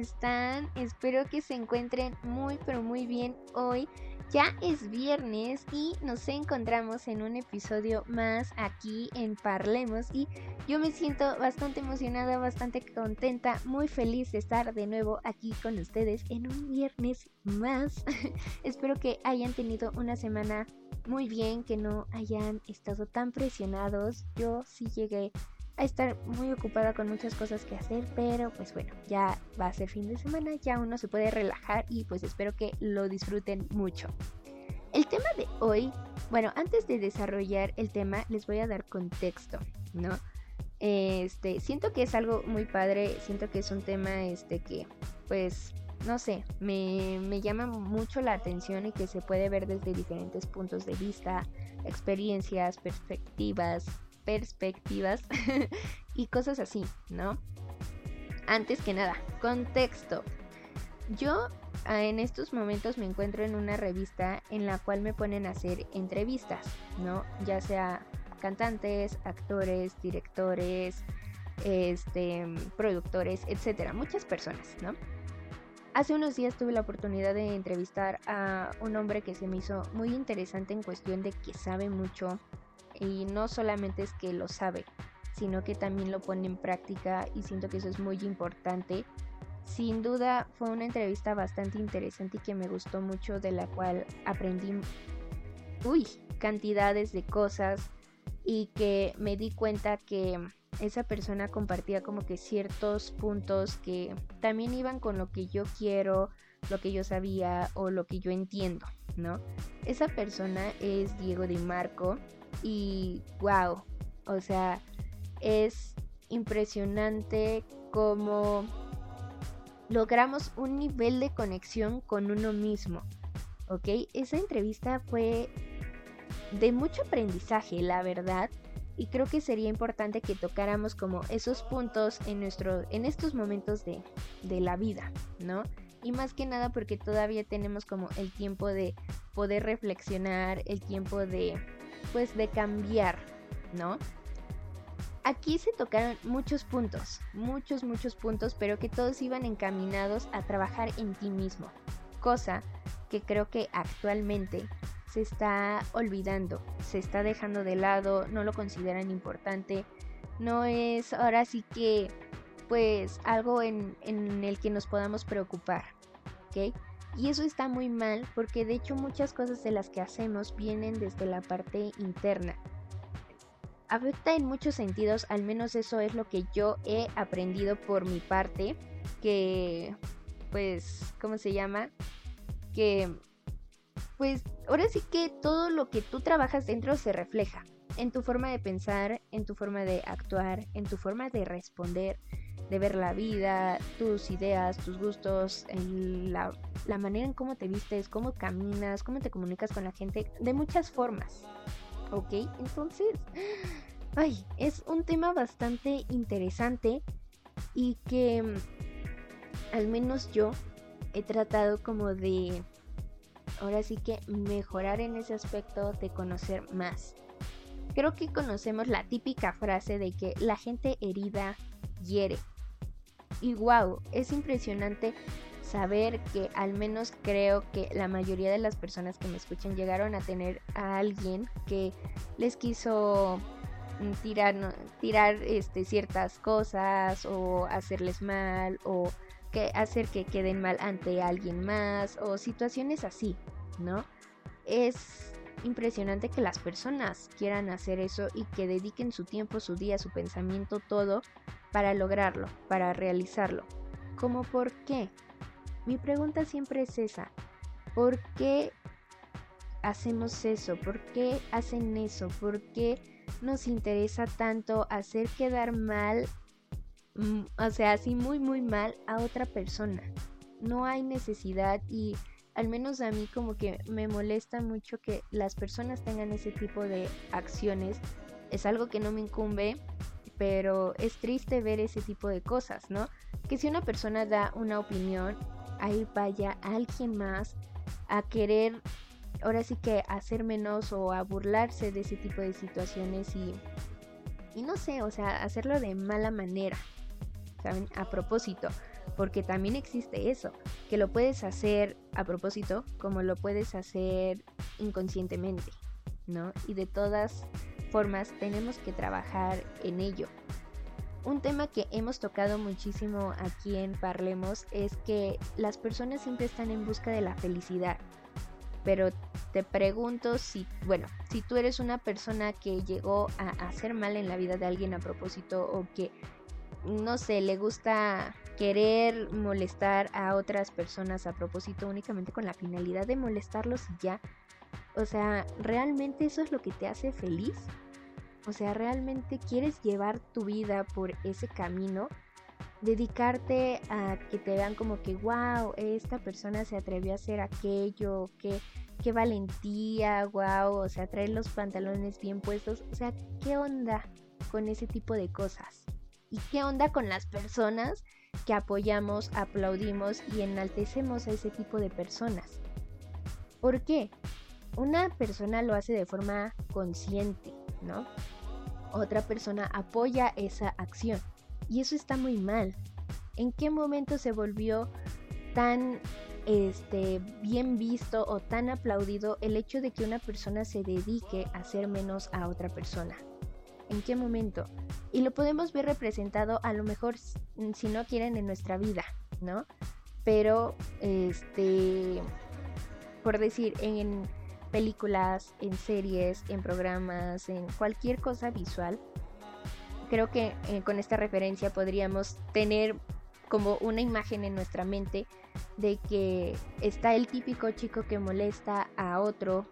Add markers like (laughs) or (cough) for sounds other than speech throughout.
están? Espero que se encuentren muy, pero muy bien hoy. Ya es viernes y nos encontramos en un episodio más aquí en Parlemos y yo me siento bastante emocionada, bastante contenta, muy feliz de estar de nuevo aquí con ustedes en un viernes más. (laughs) Espero que hayan tenido una semana muy bien, que no hayan estado tan presionados. Yo sí llegué a estar muy ocupada con muchas cosas que hacer, pero pues bueno, ya va a ser fin de semana, ya uno se puede relajar y pues espero que lo disfruten mucho. El tema de hoy, bueno, antes de desarrollar el tema, les voy a dar contexto, ¿no? Este, siento que es algo muy padre, siento que es un tema este que pues no sé, me, me, llama mucho la atención y que se puede ver desde diferentes puntos de vista, experiencias, perspectivas, perspectivas (laughs) y cosas así, ¿no? Antes que nada, contexto. Yo ah, en estos momentos me encuentro en una revista en la cual me ponen a hacer entrevistas, ¿no? Ya sea cantantes, actores, directores, este, productores, etcétera, muchas personas, ¿no? Hace unos días tuve la oportunidad de entrevistar a un hombre que se me hizo muy interesante en cuestión de que sabe mucho y no solamente es que lo sabe, sino que también lo pone en práctica y siento que eso es muy importante. Sin duda fue una entrevista bastante interesante y que me gustó mucho, de la cual aprendí, uy, cantidades de cosas y que me di cuenta que esa persona compartía como que ciertos puntos que también iban con lo que yo quiero, lo que yo sabía o lo que yo entiendo, ¿no? Esa persona es Diego Di Marco y wow, o sea, es impresionante cómo logramos un nivel de conexión con uno mismo. ¿Ok? Esa entrevista fue de mucho aprendizaje, la verdad. Y creo que sería importante que tocáramos como esos puntos en, nuestro, en estos momentos de, de la vida, ¿no? Y más que nada porque todavía tenemos como el tiempo de poder reflexionar, el tiempo de pues de cambiar, ¿no? Aquí se tocaron muchos puntos, muchos, muchos puntos, pero que todos iban encaminados a trabajar en ti mismo, cosa que creo que actualmente se está olvidando, se está dejando de lado, no lo consideran importante, no es ahora sí que pues algo en, en el que nos podamos preocupar, ¿ok? Y eso está muy mal porque de hecho muchas cosas de las que hacemos vienen desde la parte interna. Afecta en muchos sentidos, al menos eso es lo que yo he aprendido por mi parte, que pues, ¿cómo se llama? Que pues ahora sí que todo lo que tú trabajas dentro se refleja en tu forma de pensar, en tu forma de actuar, en tu forma de responder, de ver la vida, tus ideas, tus gustos, la, la manera en cómo te vistes, cómo caminas, cómo te comunicas con la gente, de muchas formas. ¿Ok? Entonces, ay, es un tema bastante interesante y que mm, al menos yo he tratado como de, ahora sí que mejorar en ese aspecto de conocer más. Creo que conocemos la típica frase de que la gente herida hiere. Y wow, es impresionante saber que al menos creo que la mayoría de las personas que me escuchan llegaron a tener a alguien que les quiso mm, tirar, tirar este, ciertas cosas o hacerles mal o que hacer que queden mal ante alguien más o situaciones así, ¿no? Es impresionante que las personas quieran hacer eso y que dediquen su tiempo, su día, su pensamiento, todo para lograrlo, para realizarlo. ¿Cómo por qué? Mi pregunta siempre es esa. ¿Por qué hacemos eso? ¿Por qué hacen eso? ¿Por qué nos interesa tanto hacer quedar mal, mm, o sea, así muy muy mal a otra persona? No hay necesidad y al menos a mí como que me molesta mucho que las personas tengan ese tipo de acciones. Es algo que no me incumbe, pero es triste ver ese tipo de cosas, ¿no? Que si una persona da una opinión, ahí vaya alguien más a querer, ahora sí que hacer menos o a burlarse de ese tipo de situaciones y, y no sé, o sea, hacerlo de mala manera, ¿saben? A propósito, porque también existe eso, que lo puedes hacer a propósito como lo puedes hacer inconscientemente, ¿no? Y de todas formas tenemos que trabajar en ello. Un tema que hemos tocado muchísimo aquí en Parlemos es que las personas siempre están en busca de la felicidad. Pero te pregunto si, bueno, si tú eres una persona que llegó a hacer mal en la vida de alguien a propósito o que, no sé, le gusta querer molestar a otras personas a propósito únicamente con la finalidad de molestarlos y ya. O sea, ¿realmente eso es lo que te hace feliz? O sea, ¿realmente quieres llevar tu vida por ese camino? Dedicarte a que te vean como que, wow, esta persona se atrevió a hacer aquello, qué, qué valentía, wow, o sea, traer los pantalones bien puestos. O sea, ¿qué onda con ese tipo de cosas? ¿Y qué onda con las personas que apoyamos, aplaudimos y enaltecemos a ese tipo de personas? ¿Por qué? Una persona lo hace de forma consciente, ¿no? Otra persona apoya esa acción. Y eso está muy mal. ¿En qué momento se volvió tan este, bien visto o tan aplaudido el hecho de que una persona se dedique a hacer menos a otra persona? ¿En qué momento? Y lo podemos ver representado a lo mejor, si no quieren, en nuestra vida, ¿no? Pero, este, por decir, en películas, en series, en programas, en cualquier cosa visual. Creo que eh, con esta referencia podríamos tener como una imagen en nuestra mente de que está el típico chico que molesta a otro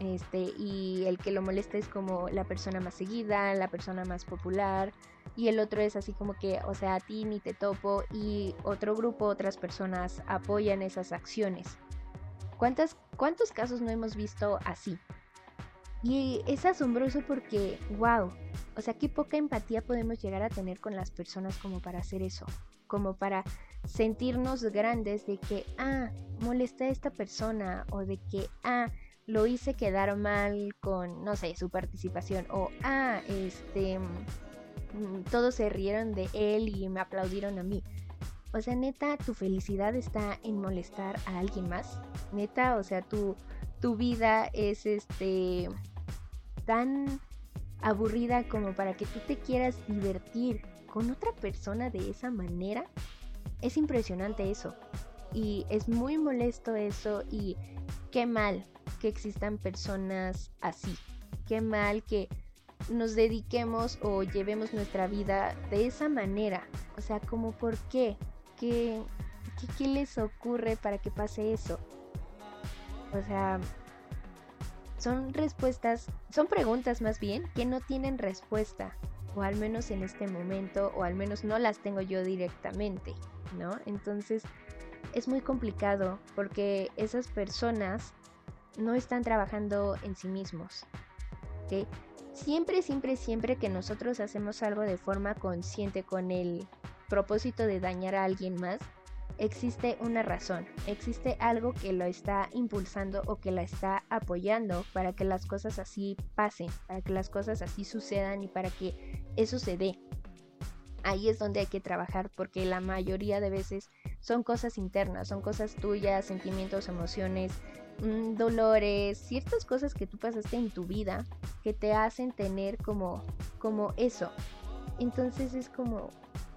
este y el que lo molesta es como la persona más seguida, la persona más popular y el otro es así como que, o sea, a ti ni te topo y otro grupo, otras personas apoyan esas acciones. ¿Cuántos casos no hemos visto así? Y es asombroso porque, wow, o sea, qué poca empatía podemos llegar a tener con las personas como para hacer eso, como para sentirnos grandes de que, ah, molesta a esta persona o de que, ah, lo hice quedar mal con, no sé, su participación o, ah, este, mm, todos se rieron de él y me aplaudieron a mí. O sea, neta, tu felicidad está en molestar a alguien más. Neta, o sea, tu, tu vida es este tan aburrida como para que tú te quieras divertir con otra persona de esa manera. Es impresionante eso. Y es muy molesto eso y qué mal que existan personas así. Qué mal que nos dediquemos o llevemos nuestra vida de esa manera. O sea, como por qué. ¿Qué, qué, les ocurre para que pase eso? O sea, son respuestas, son preguntas más bien que no tienen respuesta, o al menos en este momento, o al menos no las tengo yo directamente, ¿no? Entonces es muy complicado porque esas personas no están trabajando en sí mismos, ¿ok? Siempre, siempre, siempre que nosotros hacemos algo de forma consciente con el propósito de dañar a alguien más, existe una razón, existe algo que lo está impulsando o que la está apoyando para que las cosas así pasen, para que las cosas así sucedan y para que eso se dé. Ahí es donde hay que trabajar porque la mayoría de veces son cosas internas, son cosas tuyas, sentimientos, emociones, mm, dolores, ciertas cosas que tú pasaste en tu vida que te hacen tener como, como eso. Entonces es como,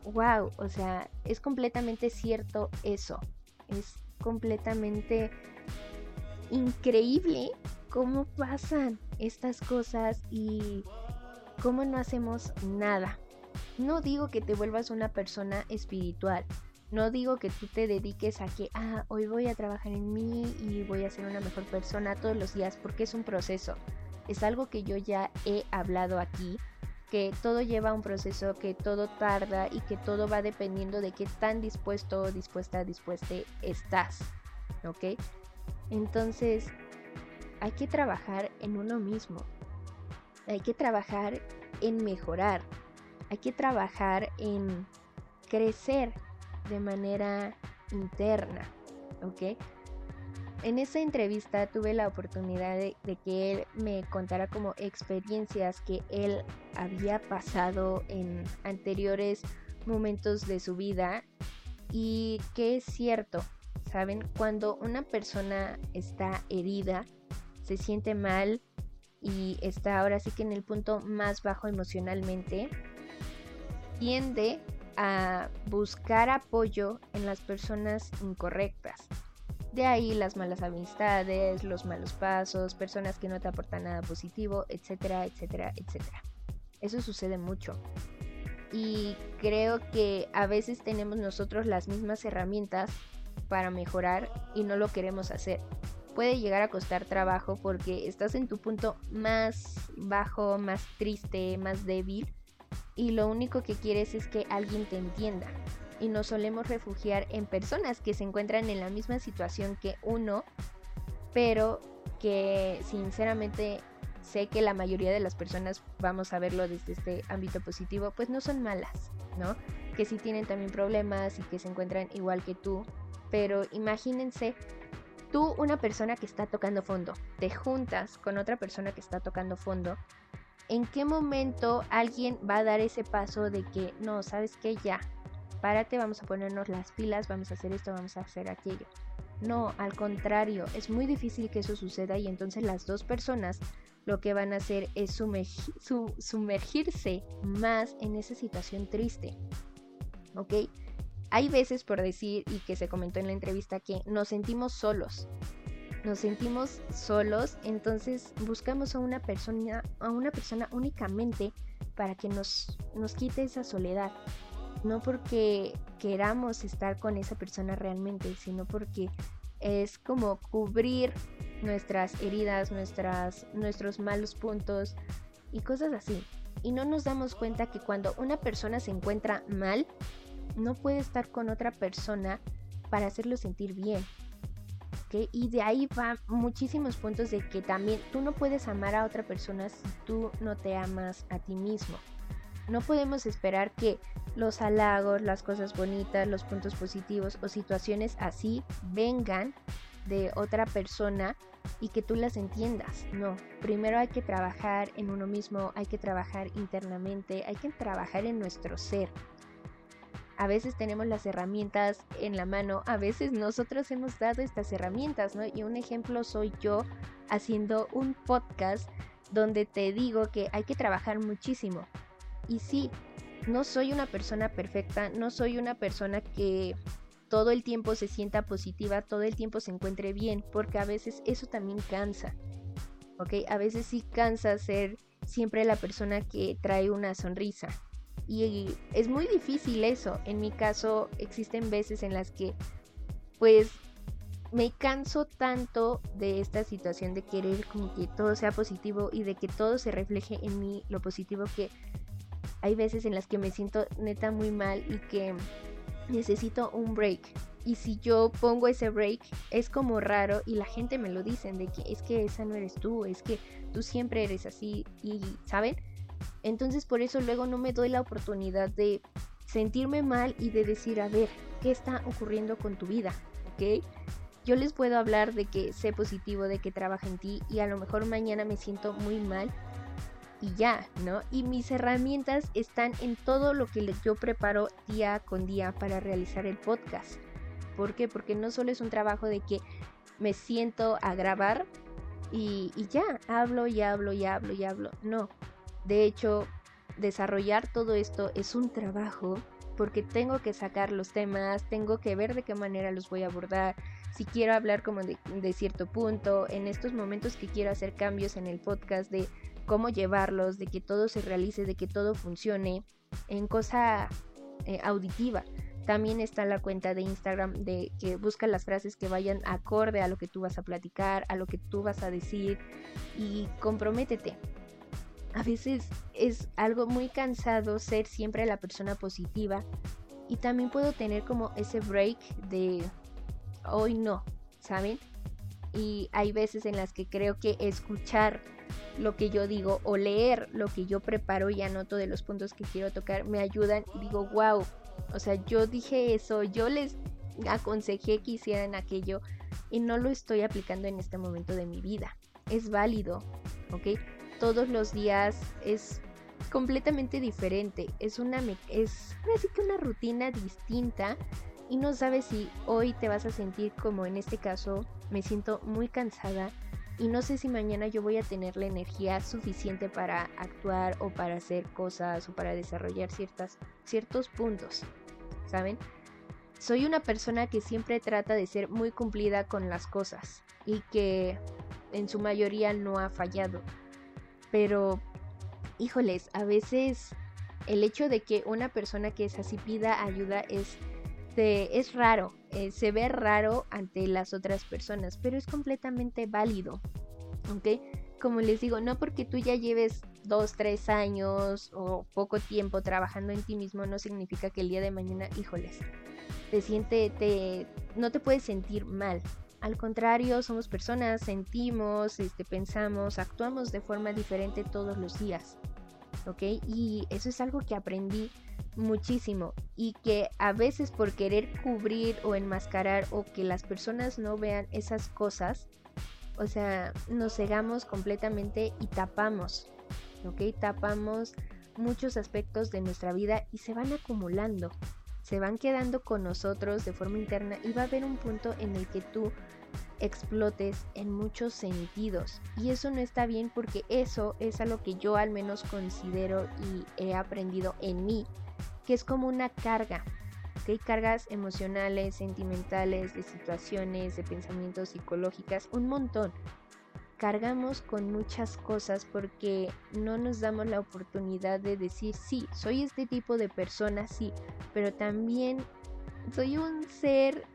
wow, o sea, es completamente cierto eso. Es completamente increíble cómo pasan estas cosas y cómo no hacemos nada. No digo que te vuelvas una persona espiritual. No digo que tú te dediques a que, ah, hoy voy a trabajar en mí y voy a ser una mejor persona todos los días, porque es un proceso. Es algo que yo ya he hablado aquí que todo lleva un proceso, que todo tarda y que todo va dependiendo de qué tan dispuesto o dispuesta, dispuesta estás, ¿ok? Entonces, hay que trabajar en uno mismo. Hay que trabajar en mejorar. Hay que trabajar en crecer de manera interna. ¿Ok? En esa entrevista tuve la oportunidad de, que él me contara como experiencias que él había pasado en anteriores momentos de su vida y que es cierto, ¿saben? Cuando una persona está herida, se siente mal y está ahora sí que en el punto más bajo emocionalmente, tiende a buscar apoyo en las personas incorrectas. De ahí las malas amistades, los malos pasos, personas que no te aportan nada positivo, etcétera, etcétera, etcétera. Eso sucede mucho. Y creo que a veces tenemos nosotros las mismas herramientas para mejorar y no lo queremos hacer. Puede llegar a costar trabajo porque estás en tu punto más bajo, más triste, más débil y lo único que quieres es que alguien te entienda y nos solemos refugiar en personas que se encuentran en la misma situación que uno, pero que sinceramente sé que la mayoría de las personas, vamos a verlo desde este ámbito positivo, pues no son malas, ¿no? Que sí tienen también problemas y que se encuentran igual que tú, pero imagínense tú una persona que está tocando fondo, te juntas con otra persona que está tocando fondo, ¿en qué momento alguien va a dar ese paso de que no, sabes que ya, párate, vamos a ponernos las pilas, vamos a hacer esto, vamos a hacer aquello. No, al contrario, es muy difícil que eso suceda y entonces las dos personas lo que van a hacer es sumergirse más en esa situación triste. ¿Ok? Hay veces, por decir, y que se comentó en la entrevista, que nos sentimos solos. Nos sentimos solos, entonces buscamos a una persona, a una persona únicamente para que nos, nos quite esa soledad no porque queramos estar con esa persona realmente, sino porque es como cubrir nuestras heridas, nuestras, nuestros malos puntos y cosas así. Y no nos damos cuenta que cuando una persona se encuentra mal, no puede estar con otra persona para hacerlo sentir bien. Y de ahí va muchísimos puntos de que también tú no puedes amar a otra persona si tú no te amas a ti mismo. No podemos esperar que los halagos, las cosas bonitas, los puntos positivos o situaciones así vengan de otra persona y que tú las entiendas. No, primero hay que trabajar en uno mismo, hay que trabajar internamente, hay que trabajar en nuestro ser. A veces tenemos las herramientas en la mano, a veces nosotros hemos dado estas herramientas, ¿no? Y un ejemplo soy yo haciendo un podcast donde te digo que hay que trabajar muchísimo, y sí, no soy una persona perfecta, no soy una persona que todo el tiempo se sienta positiva, todo el tiempo se encuentre bien, porque a veces eso también cansa. ¿Ok? A veces sí cansa ser siempre la persona que trae una sonrisa. Y es muy difícil eso. En mi caso existen veces en las que pues me canso tanto de esta situación de querer como que todo sea positivo y de que todo se refleje en mí lo positivo que hay veces en las que me siento neta muy mal y que necesito un break. Y si yo pongo ese break, es como raro y la gente me lo dicen de que es que esa no eres tú, es que tú siempre eres así y, ¿saben? Entonces por eso luego no me doy la oportunidad de sentirme mal y de decir, a ver, ¿qué está ocurriendo con tu vida? ¿Ok? Yo les puedo hablar de que sé positivo, de que trabaja en ti y a lo mejor mañana me siento muy mal y ya, ¿no? Y mis herramientas están en todo lo que yo preparo día con día para realizar el podcast. ¿Por qué? Porque no solo es un trabajo de que me siento a grabar y, ya, hablo y hablo y hablo y hablo. No, de hecho, desarrollar todo esto es un trabajo porque tengo que sacar los temas, tengo que ver de qué manera los voy a abordar, si quiero hablar como de, de, cierto punto, en estos momentos que quiero hacer cambios en el podcast, de cómo llevarlos, de que todo se realice, de que todo funcione en cosa eh, auditiva. También está la cuenta de Instagram de que busca las frases que vayan acorde a lo que tú vas a platicar, a lo que tú vas a decir y comprométete. A veces es algo muy cansado ser siempre la persona positiva y también puedo tener como ese break de hoy no, ¿saben? y hay veces en las que creo que escuchar lo que yo digo o leer lo que yo preparo y anoto de los puntos que quiero tocar me ayudan y digo, wow, o sea, yo dije eso, yo les aconsejé que hicieran aquello y no lo estoy aplicando en este momento de mi vida. Es válido, ¿ok? Todos los días es completamente diferente, es una es así que una rutina distinta y no sabes si hoy te vas a sentir como en este caso me siento muy cansada y no sé si mañana yo voy a tener la energía suficiente para actuar o para hacer cosas o para desarrollar ciertas, ciertos puntos, ¿saben? Soy una persona que siempre trata de ser muy cumplida con las cosas y que en su mayoría no ha fallado. Pero, híjoles, a veces el hecho de que una persona que es así pida ayuda es es raro, eh, se ve raro ante las otras personas, pero es completamente válido, ¿ok? Como les digo, no porque tú ya lleves dos, tres años o poco tiempo trabajando en ti mismo, no significa que el día de mañana, híjoles, te siente, te, no te puedes sentir mal. Al contrario, somos personas, sentimos, este, pensamos, actuamos de forma diferente todos los días. ¿Ok? Y eso es algo que aprendí muchísimo y que a veces por querer cubrir o enmascarar o que las personas no vean esas cosas, o sea, nos cegamos completamente y tapamos, ¿ok? Tapamos muchos aspectos de nuestra vida y se van acumulando, se van quedando con nosotros de forma interna y va a haber un punto en el que tú explotes en muchos sentidos. Y eso no está bien porque eso es a lo que yo al menos considero y he aprendido en mí que es como una carga, hay cargas emocionales, sentimentales, de situaciones, de pensamientos psicológicas, un montón. Cargamos con muchas cosas porque no nos damos la oportunidad de decir, sí, soy este tipo de persona, sí, pero también soy un ser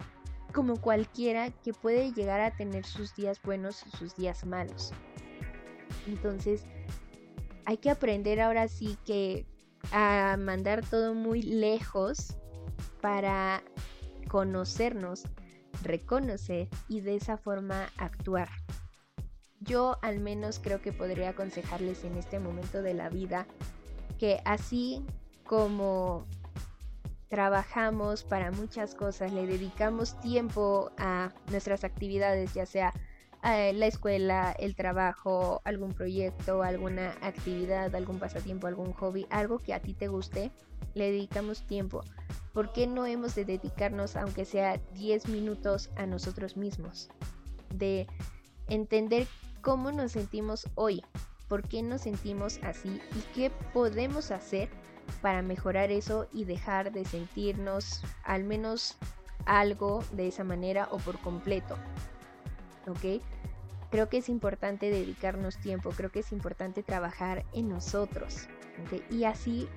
como cualquiera que puede llegar a tener sus días buenos y sus días malos. Entonces, hay que aprender ahora sí que a mandar todo muy lejos para conocernos, reconocer y de esa forma actuar. Yo al menos creo que podría aconsejarles en este momento de la vida que así como trabajamos para muchas cosas, le dedicamos tiempo a nuestras actividades, ya sea eh, la escuela, el trabajo, algún proyecto, alguna actividad, algún pasatiempo, algún hobby, algo que a ti te guste, le dedicamos tiempo. ¿Por qué no hemos de dedicarnos, aunque sea 10 minutos, a nosotros mismos? De entender cómo nos sentimos hoy, por qué nos sentimos así y qué podemos hacer para mejorar eso y dejar de sentirnos al menos algo de esa manera o por completo. ¿Ok? Creo que es importante dedicarnos tiempo, creo que es importante trabajar en nosotros, Y así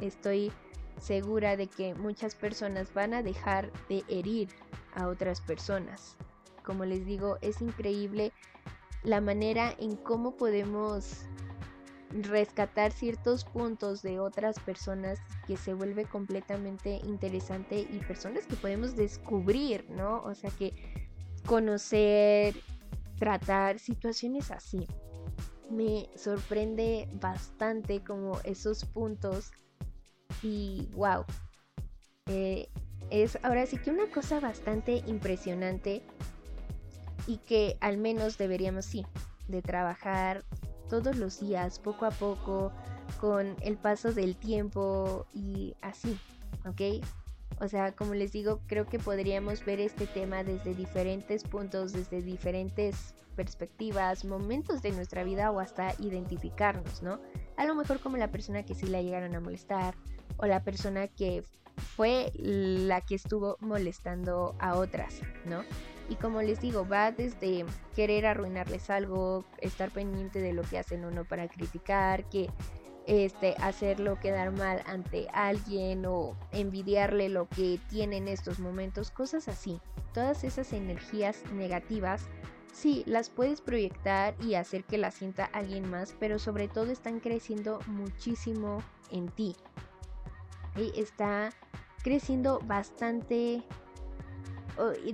estoy segura de que muchas personas van a dejar de herir a otras personas. Como les digo, es increíble la manera en cómo podemos rescatar ciertos puntos de otras personas que se vuelve completamente interesante y personas que podemos descubrir, ¿no? O sea que conocer, tratar situaciones así. Me sorprende bastante como esos puntos y wow. Eh, es ahora sí que una cosa bastante impresionante y que al menos deberíamos sí de trabajar todos los días poco a poco con el paso del tiempo y así, ¿ok? O sea, como les digo, creo que podríamos ver este tema desde diferentes puntos, desde diferentes perspectivas, momentos de nuestra vida o hasta identificarnos, ¿no? A lo mejor como la persona que sí la llegaron a molestar o la persona que fue la que estuvo molestando a otras, ¿no? Y como les digo, va desde querer arruinarles algo, estar pendiente de lo que hacen o no para criticar, que este, hacerlo quedar mal ante alguien o envidiarle lo que tiene en estos momentos, cosas así. Todas esas energías negativas, sí, las puedes proyectar y hacer que las sienta alguien más, pero sobre todo están creciendo muchísimo en ti. Está creciendo bastante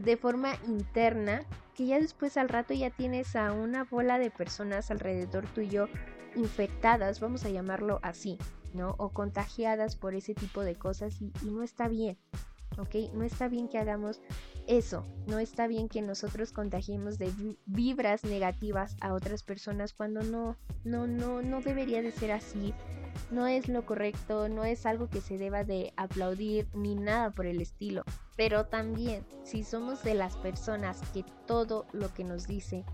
de forma interna que ya después al rato ya tienes a una bola de personas alrededor tuyo infectadas, vamos a llamarlo así, ¿no? O contagiadas por ese tipo de cosas y, no está bien, ¿ok? No está bien que hagamos eso, no está bien que nosotros contagiemos de vibras negativas a otras personas cuando no, no, no, no debería de ser así, no es lo correcto, no es algo que se deba de aplaudir ni nada por el estilo. Pero también, si somos de las personas que todo lo que nos dice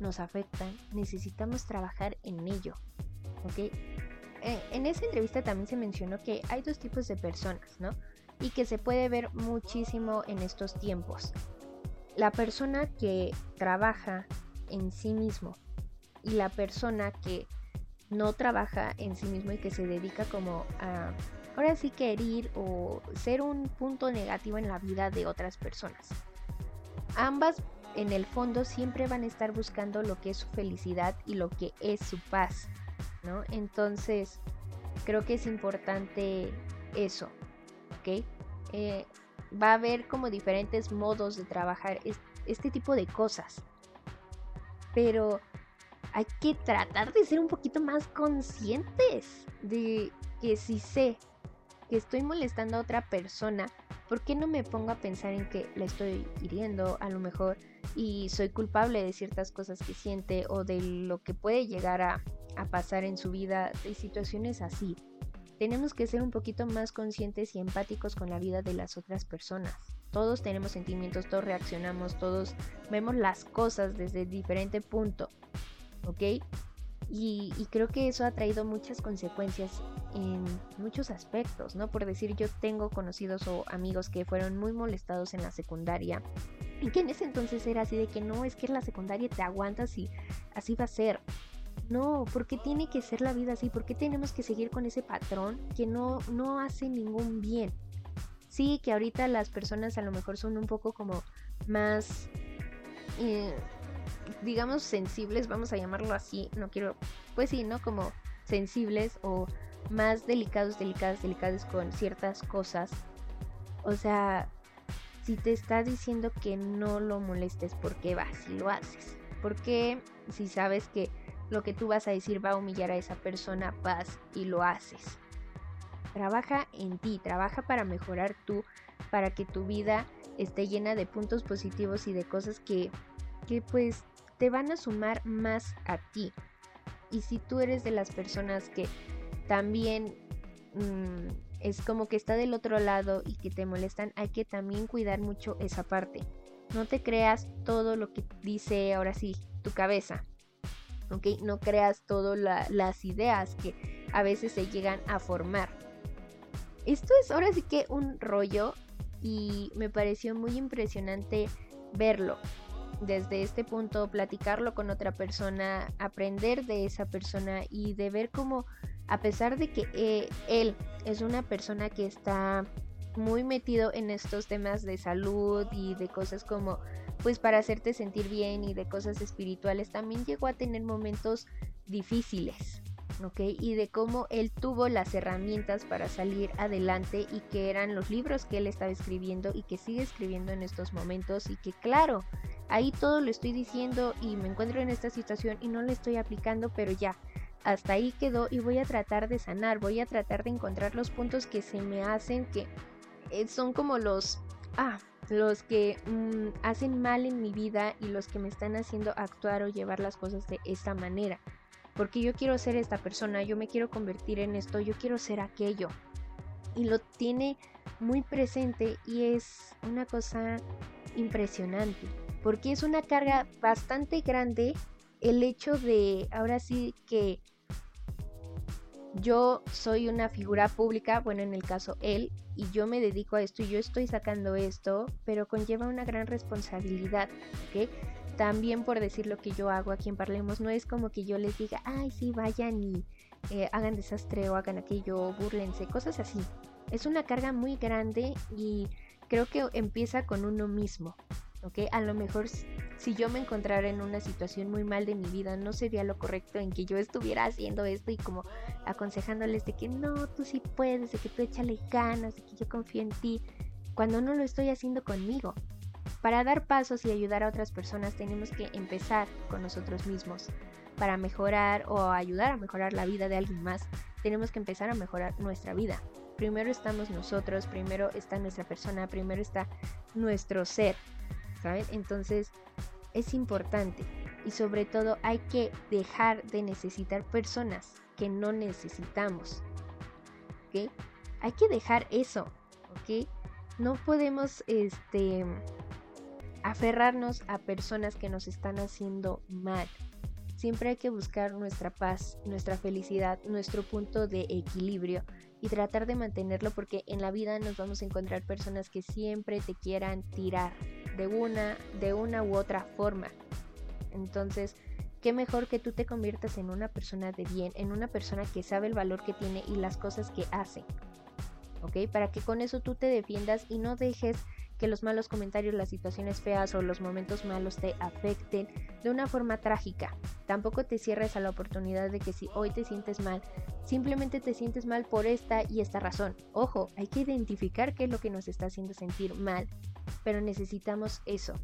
nos afecta, necesitamos trabajar en ello, ¿ok? Eh, en esa entrevista también se mencionó que hay dos tipos de personas, ¿no? y que se puede ver muchísimo en estos tiempos. La persona que trabaja en sí mismo y la persona que no trabaja en sí mismo y que se dedica como a ahora sí que herir o ser un punto negativo en la vida de otras personas. Ambas en el fondo siempre van a estar buscando lo que es su felicidad y lo que es su paz, ¿no? Entonces, creo que es importante eso, eh, va a haber como diferentes modos de trabajar este tipo de cosas. Pero hay que tratar de ser un poquito más conscientes de que si sé que estoy molestando a otra persona, ¿por qué no me pongo a pensar en que la estoy hiriendo a lo mejor y soy culpable de ciertas cosas que siente o de lo que puede llegar a, pasar en su vida, de situaciones así? tenemos que ser un poquito más conscientes y empáticos con la vida de las otras personas. Todos tenemos sentimientos, todos reaccionamos, todos vemos las cosas desde diferente punto, ¿ok? Y, creo que eso ha traído muchas consecuencias en muchos aspectos, ¿no? Por decir, yo tengo conocidos o amigos que fueron muy molestados en la secundaria y que en ese entonces era así de que no, es que en la secundaria te aguantas y así va a ser. No, ¿por qué tiene que ser la vida así? ¿Por qué tenemos que seguir con ese patrón que no, no hace ningún bien? Sí, que ahorita las personas a lo mejor son un poco como más, eh, digamos, sensibles, vamos a llamarlo así, no quiero, pues sí, ¿no? Como sensibles o más delicados, delicadas, delicadas con ciertas cosas. O sea, si te está diciendo que no lo molestes, ¿por qué vas y lo haces? Porque si sabes que lo que tú vas a decir va a humillar a esa persona, vas y lo haces. Trabaja en ti, trabaja para mejorar tú, para que tu vida esté llena de puntos positivos y de cosas que, que pues te van a sumar más a ti. Y si tú eres de las personas que también mm, es como que está del otro lado y que te molestan, hay que también cuidar mucho esa parte. No te creas todo lo que dice ahora sí tu cabeza. No creas todas las ideas que a veces se llegan a formar. Esto es ahora sí que un rollo y me pareció muy impresionante verlo desde este punto, platicarlo con otra persona, aprender de esa persona y de ver cómo a pesar de que eh, él es una persona que está muy metido en estos temas de salud y de cosas como pues para hacerte sentir bien y de cosas espirituales, también llegó a tener momentos difíciles, ¿ok? Y de cómo él tuvo las herramientas para salir adelante y que eran los libros que él estaba escribiendo y que sigue escribiendo en estos momentos y que claro, ahí todo lo estoy diciendo y me encuentro en esta situación y no lo estoy aplicando, pero ya, hasta ahí quedó y voy a tratar de sanar, voy a tratar de encontrar los puntos que se me hacen que eh, son como los... Ah, los que mm, hacen mal en mi vida y los que me están haciendo actuar o llevar las cosas de esta manera. Porque yo quiero ser esta persona, yo me quiero convertir en esto, yo quiero ser aquello. Y lo tiene muy presente y es una cosa impresionante. Porque es una carga bastante grande el hecho de, ahora sí que yo soy una figura pública, bueno, en el caso él, y yo me dedico a esto y yo estoy sacando esto, pero conlleva una gran responsabilidad, ¿ok? También por decir lo que yo hago aquí en Parlemos, no es como que yo les diga, ay, sí, vayan y eh, hagan desastre o hagan aquello, burlense, cosas así. Es una carga muy grande y creo que empieza con uno mismo, ¿ok? A lo mejor si yo me encontrara en una situación muy mal de mi vida, no sería lo correcto en que yo estuviera haciendo esto y como aconsejándoles de que no, tú sí puedes, de que tú échale ganas, de que yo confío en ti, cuando no lo estoy haciendo conmigo. para dar pasos y ayudar a otras personas tenemos que empezar con nosotros mismos. Para mejorar o ayudar a mejorar la vida de alguien más, tenemos que empezar a mejorar nuestra vida. Primero estamos nosotros, primero está nuestra persona, primero está nuestro ser, ¿saben? Entonces es importante y sobre todo hay que dejar de necesitar personas que no necesitamos, ¿ok? Hay que dejar eso, ¿ok? No podemos, este, aferrarnos a personas que nos están haciendo mal. Siempre hay que buscar nuestra paz, nuestra felicidad, nuestro punto de equilibrio y tratar de mantenerlo porque en la vida nos vamos a encontrar personas que siempre te quieran tirar de una, de una u otra forma. Entonces, qué mejor que tú te conviertas en una persona de bien, en una persona que sabe el valor que tiene y las cosas que hace. ¿Ok? Para que con eso tú te defiendas y no dejes que los malos comentarios, las situaciones feas o los momentos malos te afecten de una forma trágica. Tampoco te cierres a la oportunidad de que si hoy te sientes mal, simplemente te sientes mal por esta y esta razón. Ojo, hay que identificar qué es lo que nos está haciendo sentir mal, pero necesitamos eso.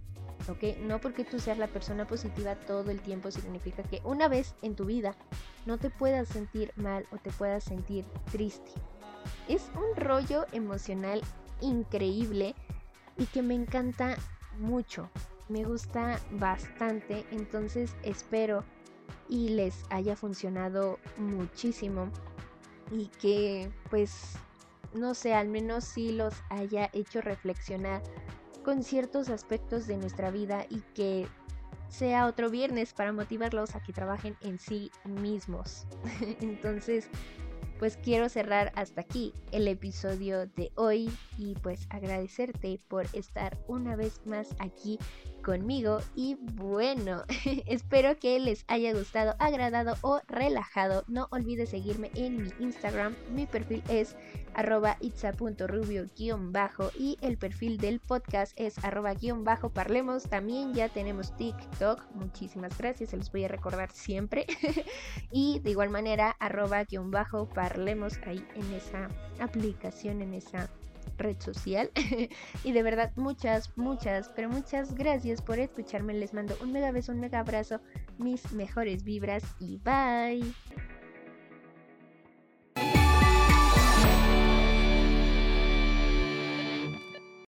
¿ok? No porque tú seas la persona positiva todo el tiempo significa que una vez en tu vida no te puedas sentir mal o te puedas sentir triste. Es un rollo emocional increíble y que me encanta mucho. Me gusta bastante, entonces espero y les haya funcionado muchísimo y que pues no sé, al menos sí los haya hecho reflexionar con ciertos aspectos de nuestra vida y que sea otro viernes para motivarlos a que trabajen en sí mismos. (laughs) Entonces, pues quiero cerrar hasta aquí el episodio de hoy y pues agradecerte por estar una vez más aquí conmigo y bueno, (laughs) espero que les haya gustado, agradado o relajado. No olvides seguirme en mi Instagram, mi perfil es arroba itza.rubio-bajo y el perfil del podcast es arroba guion bajo parlemos. También ya tenemos TikTok, muchísimas gracias, se los voy a recordar siempre. (laughs) y de igual manera arroba guion bajo parlemos ahí en esa aplicación, en esa red social. (laughs) y de verdad, muchas, muchas, pero muchas gracias por escucharme. Les mando un mega beso, un mega abrazo, mis mejores vibras y bye.